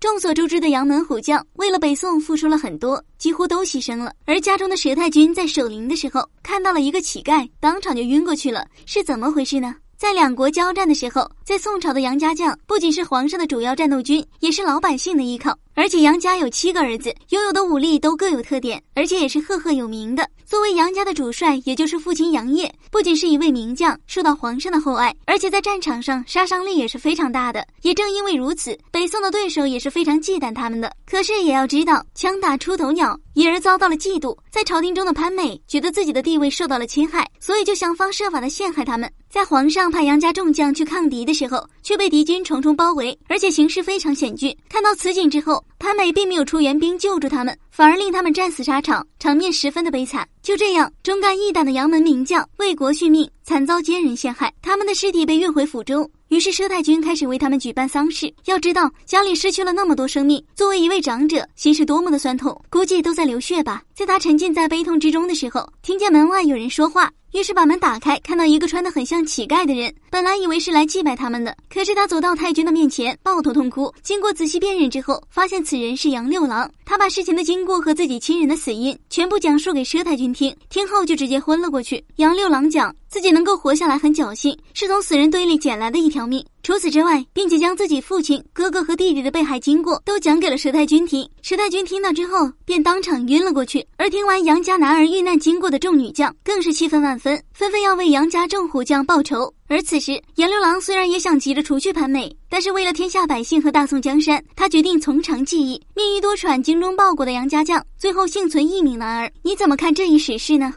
众所周知的杨门虎将，为了北宋付出了很多，几乎都牺牲了。而家中的佘太君在守灵的时候，看到了一个乞丐，当场就晕过去了，是怎么回事呢？在两国交战的时候，在宋朝的杨家将不仅是皇上的主要战斗军，也是老百姓的依靠。而且杨家有七个儿子，拥有的武力都各有特点，而且也是赫赫有名的。作为杨家的主帅，也就是父亲杨业，不仅是一位名将，受到皇上的厚爱，而且在战场上杀伤力也是非常大的。也正因为如此，北宋的对手也是非常忌惮他们的。可是也要知道，枪打出头鸟，因而遭到了嫉妒。在朝廷中的潘美觉得自己的地位受到了侵害，所以就想方设法的陷害他们。在皇上派杨家众将去抗敌的时候，却被敌军重重包围，而且形势非常险峻。看到此景之后，潘美并没有出援兵救助他们，反而令他们战死沙场，场面十分的悲惨。就这样，忠肝义胆的杨门名将为国殉命，惨遭奸人陷害，他们的尸体被运回府中。于是佘太君开始为他们举办丧事。要知道，家里失去了那么多生命，作为一位长者，心是多么的酸痛，估计都在流血吧。在他沉浸在悲痛之中的时候，听见门外有人说话。于是把门打开，看到一个穿得很像乞丐的人。本来以为是来祭拜他们的，可是他走到太君的面前，抱头痛哭。经过仔细辨认之后，发现此人是杨六郎。他把事情的经过和自己亲人的死因全部讲述给佘太君听，听后就直接昏了过去。杨六郎讲自己能能够活下来很侥幸，是从死人堆里捡来的一条命。除此之外，并且将自己父亲、哥哥和弟弟的被害经过都讲给了佘太君听。佘太君听到之后，便当场晕了过去。而听完杨家男儿遇难经过的众女将，更是气愤万分，纷纷要为杨家众虎将报仇。而此时，杨六郎虽然也想急着除去潘美，但是为了天下百姓和大宋江山，他决定从长计议。命运多舛、精忠报国的杨家将，最后幸存一名男儿。你怎么看这一史事呢？